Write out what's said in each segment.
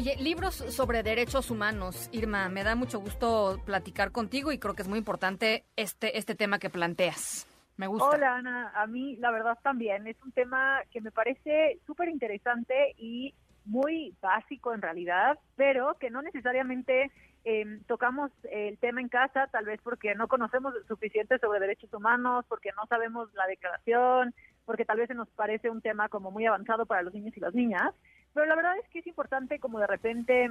Oye, libros sobre derechos humanos, Irma, me da mucho gusto platicar contigo y creo que es muy importante este, este tema que planteas. Me gusta. Hola, Ana. A mí, la verdad, también. Es un tema que me parece súper interesante y muy básico en realidad, pero que no necesariamente eh, tocamos el tema en casa, tal vez porque no conocemos suficiente sobre derechos humanos, porque no sabemos la declaración, porque tal vez se nos parece un tema como muy avanzado para los niños y las niñas. Pero la verdad es que es importante como de repente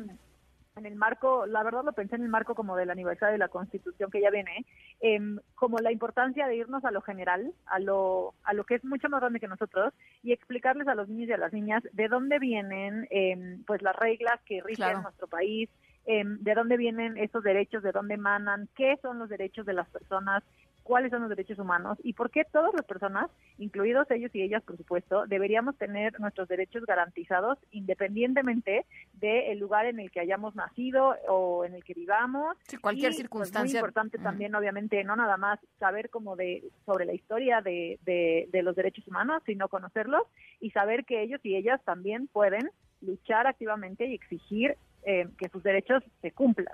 en el marco, la verdad lo pensé en el marco como del aniversario de la Constitución que ya viene, eh, como la importancia de irnos a lo general, a lo, a lo que es mucho más grande que nosotros y explicarles a los niños y a las niñas de dónde vienen eh, pues las reglas que rigen claro. nuestro país, eh, de dónde vienen esos derechos, de dónde emanan, qué son los derechos de las personas, cuáles son los derechos humanos y por qué todas las personas, incluidos ellos y ellas, por supuesto, deberíamos tener nuestros derechos garantizados independientemente del lugar en el que hayamos nacido o en el que vivamos. Sí, cualquier y, circunstancia. Pues, muy importante uh -huh. también, obviamente, no nada más saber como de sobre la historia de, de, de los derechos humanos, sino conocerlos y saber que ellos y ellas también pueden luchar activamente y exigir eh, que sus derechos se cumplan.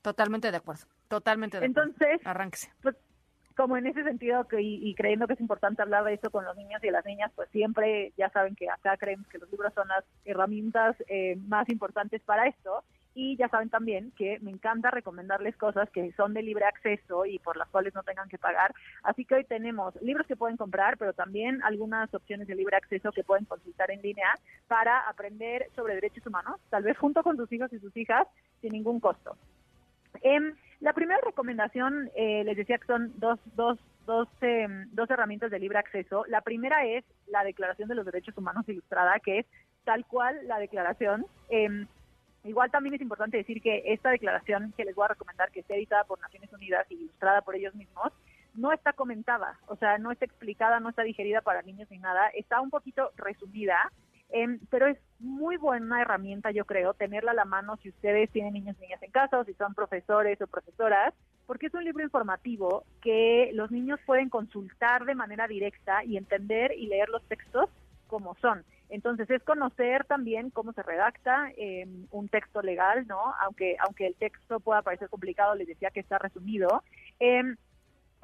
Totalmente de acuerdo, totalmente de Entonces, acuerdo. Entonces. Pues, como en ese sentido que, y, y, creyendo que es importante hablar de eso con los niños y las niñas, pues siempre ya saben que acá creemos que los libros son las herramientas eh, más importantes para esto. Y ya saben también que me encanta recomendarles cosas que son de libre acceso y por las cuales no tengan que pagar. Así que hoy tenemos libros que pueden comprar, pero también algunas opciones de libre acceso que pueden consultar en línea para aprender sobre derechos humanos, tal vez junto con sus hijos y sus hijas, sin ningún costo. Eh, la primera recomendación, eh, les decía que son dos, dos, dos, eh, dos herramientas de libre acceso. La primera es la Declaración de los Derechos Humanos Ilustrada, que es tal cual la declaración. Eh, igual también es importante decir que esta declaración que les voy a recomendar, que esté editada por Naciones Unidas y ilustrada por ellos mismos, no está comentada, o sea, no está explicada, no está digerida para niños ni nada, está un poquito resumida eh, pero es muy buena herramienta, yo creo, tenerla a la mano si ustedes tienen niños y niñas en casa o si son profesores o profesoras, porque es un libro informativo que los niños pueden consultar de manera directa y entender y leer los textos como son. Entonces es conocer también cómo se redacta eh, un texto legal, ¿no? Aunque aunque el texto pueda parecer complicado, les decía que está resumido. Eh,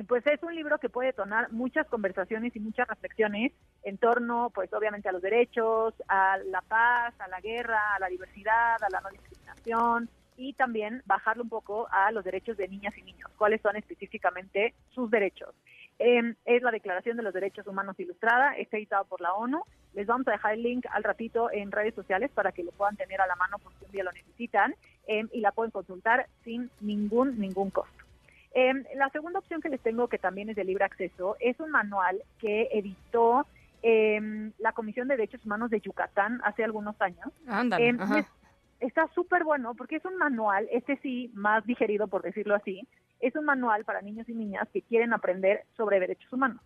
pues es un libro que puede detonar muchas conversaciones y muchas reflexiones en torno, pues obviamente a los derechos, a la paz, a la guerra, a la diversidad, a la no discriminación y también bajarlo un poco a los derechos de niñas y niños, cuáles son específicamente sus derechos. Eh, es la Declaración de los Derechos Humanos Ilustrada, está editado por la ONU. Les vamos a dejar el link al ratito en redes sociales para que lo puedan tener a la mano por si un día lo necesitan eh, y la pueden consultar sin ningún, ningún costo. Eh, la segunda opción que les tengo, que también es de libre acceso, es un manual que editó eh, la Comisión de Derechos Humanos de Yucatán hace algunos años. Ándale, eh, es, está súper bueno porque es un manual, este sí, más digerido, por decirlo así, es un manual para niños y niñas que quieren aprender sobre derechos humanos.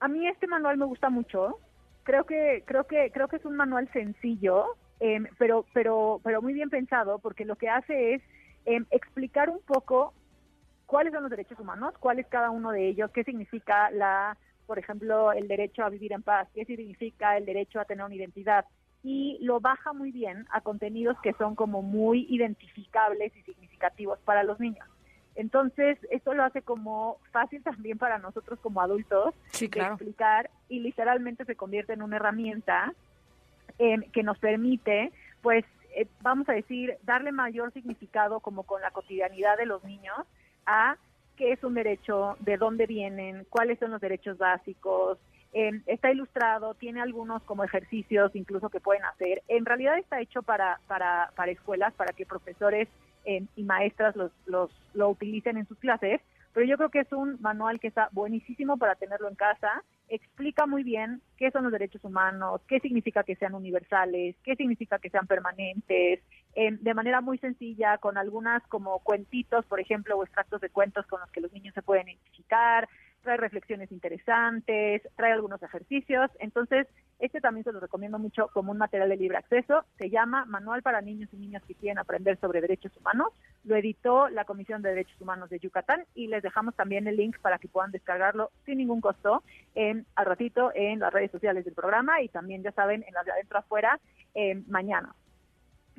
a mí este manual me gusta mucho. Creo que creo que creo que es un manual sencillo, pero pero pero muy bien pensado porque lo que hace es explicar un poco cuáles son los derechos humanos, cuál es cada uno de ellos, qué significa la, por ejemplo, el derecho a vivir en paz, qué significa el derecho a tener una identidad y lo baja muy bien a contenidos que son como muy identificables y significativos para los niños. Entonces, esto lo hace como fácil también para nosotros como adultos sí, claro. de explicar y literalmente se convierte en una herramienta eh, que nos permite, pues, eh, vamos a decir, darle mayor significado como con la cotidianidad de los niños a qué es un derecho, de dónde vienen, cuáles son los derechos básicos. Eh, está ilustrado, tiene algunos como ejercicios incluso que pueden hacer. En realidad está hecho para, para, para escuelas, para que profesores eh, y maestras los, los, lo utilicen en sus clases, pero yo creo que es un manual que está buenísimo para tenerlo en casa. Explica muy bien qué son los derechos humanos, qué significa que sean universales, qué significa que sean permanentes, eh, de manera muy sencilla, con algunas como cuentitos, por ejemplo, o extractos de cuentos con los que los niños se pueden identificar, trae reflexiones interesantes, trae algunos ejercicios. Entonces, este también se lo recomiendo mucho como un material de libre acceso. Se llama Manual para niños y niñas que quieren aprender sobre derechos humanos. Lo editó la Comisión de Derechos Humanos de Yucatán y les dejamos también el link para que puedan descargarlo sin ningún costo en, al ratito en las redes sociales del programa y también, ya saben, en las de adentro afuera mañana.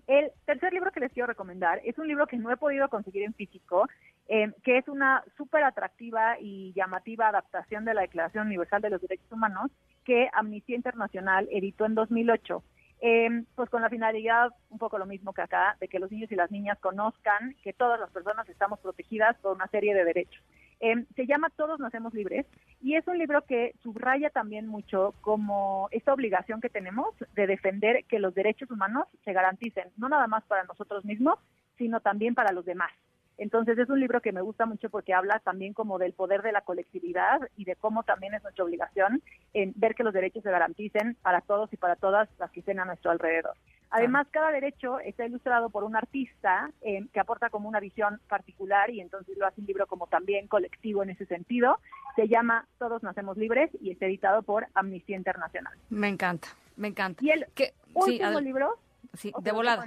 El tercer libro que les quiero recomendar es un libro que no he podido conseguir en físico, eh, que es una súper atractiva y llamativa adaptación de la Declaración Universal de los Derechos Humanos que Amnistía Internacional editó en 2008. Eh, pues con la finalidad, un poco lo mismo que acá, de que los niños y las niñas conozcan que todas las personas estamos protegidas por una serie de derechos. Eh, se llama Todos Nacemos Libres y es un libro que subraya también mucho como esta obligación que tenemos de defender que los derechos humanos se garanticen, no nada más para nosotros mismos, sino también para los demás. Entonces es un libro que me gusta mucho porque habla también como del poder de la colectividad y de cómo también es nuestra obligación en ver que los derechos se garanticen para todos y para todas las que estén a nuestro alrededor. Además, cada derecho está ilustrado por un artista eh, que aporta como una visión particular y entonces lo hace un libro como también colectivo en ese sentido. Se llama Todos Nacemos Libres y está editado por Amnistía Internacional. Me encanta, me encanta. Y el último libro... Sí, de volada.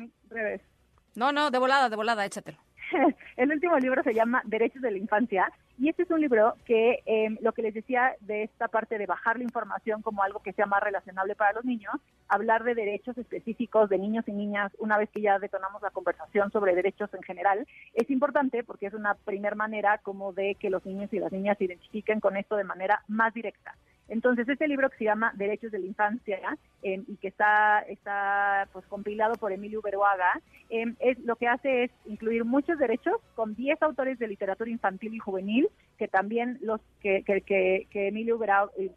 No, no, de volada, de volada, échatelo. el último libro se llama Derechos de la Infancia y este es un libro que em, lo que les decía de esta parte de bajar la información como algo que sea más relacionable para los niños, hablar de derechos específicos de niños y niñas una vez que ya detonamos la conversación sobre derechos en general, es importante porque es una primera manera como de que los niños y las niñas se identifiquen con esto de manera más directa. Entonces, este libro que se llama Derechos de la Infancia em, y que está, está pues, compilado por Emilio Uberoaga, em, es, lo que hace es incluir muchos derechos con 10 autores de literatura infantil y juvenil, que también los que, que, que, Emilio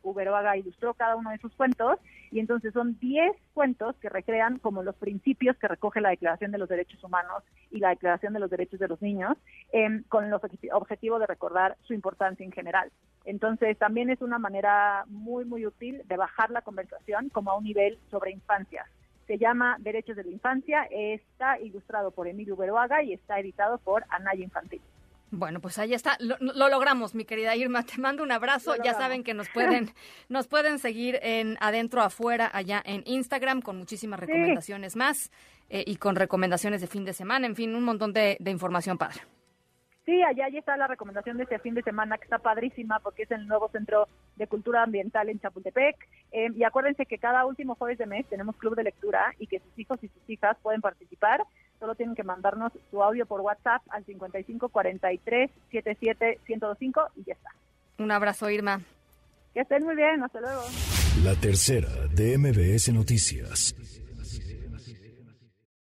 Uberoaga ilustró cada uno de sus cuentos, y entonces son 10 cuentos que recrean como los principios que recoge la Declaración de los Derechos Humanos y la Declaración de los Derechos de los Niños, em, con el objetivo de recordar su importancia en general. Entonces, también es una manera muy, muy útil de bajar la conversación como a un nivel sobre infancia. Se llama Derechos de la Infancia, está ilustrado por Emilio Beroaga y está editado por Anaya Infantil. Bueno, pues ahí está. Lo, logramos, mi querida Irma. Te mando un abrazo. Ya saben que nos pueden, nos pueden seguir en adentro, afuera, allá en Instagram, con muchísimas recomendaciones más eh, y con recomendaciones de fin de semana. En fin, un montón de, de información padre. Sí, allá ya está la recomendación de este fin de semana que está padrísima porque es el nuevo Centro de Cultura Ambiental en Chapultepec. Eh, y acuérdense que cada último jueves de mes tenemos club de lectura y que sus hijos y sus hijas pueden participar. Solo tienen que mandarnos su audio por WhatsApp al 55 43 77 1025 y ya está. Un abrazo, Irma. Que estén muy bien, hasta luego. La tercera de MBS Noticias.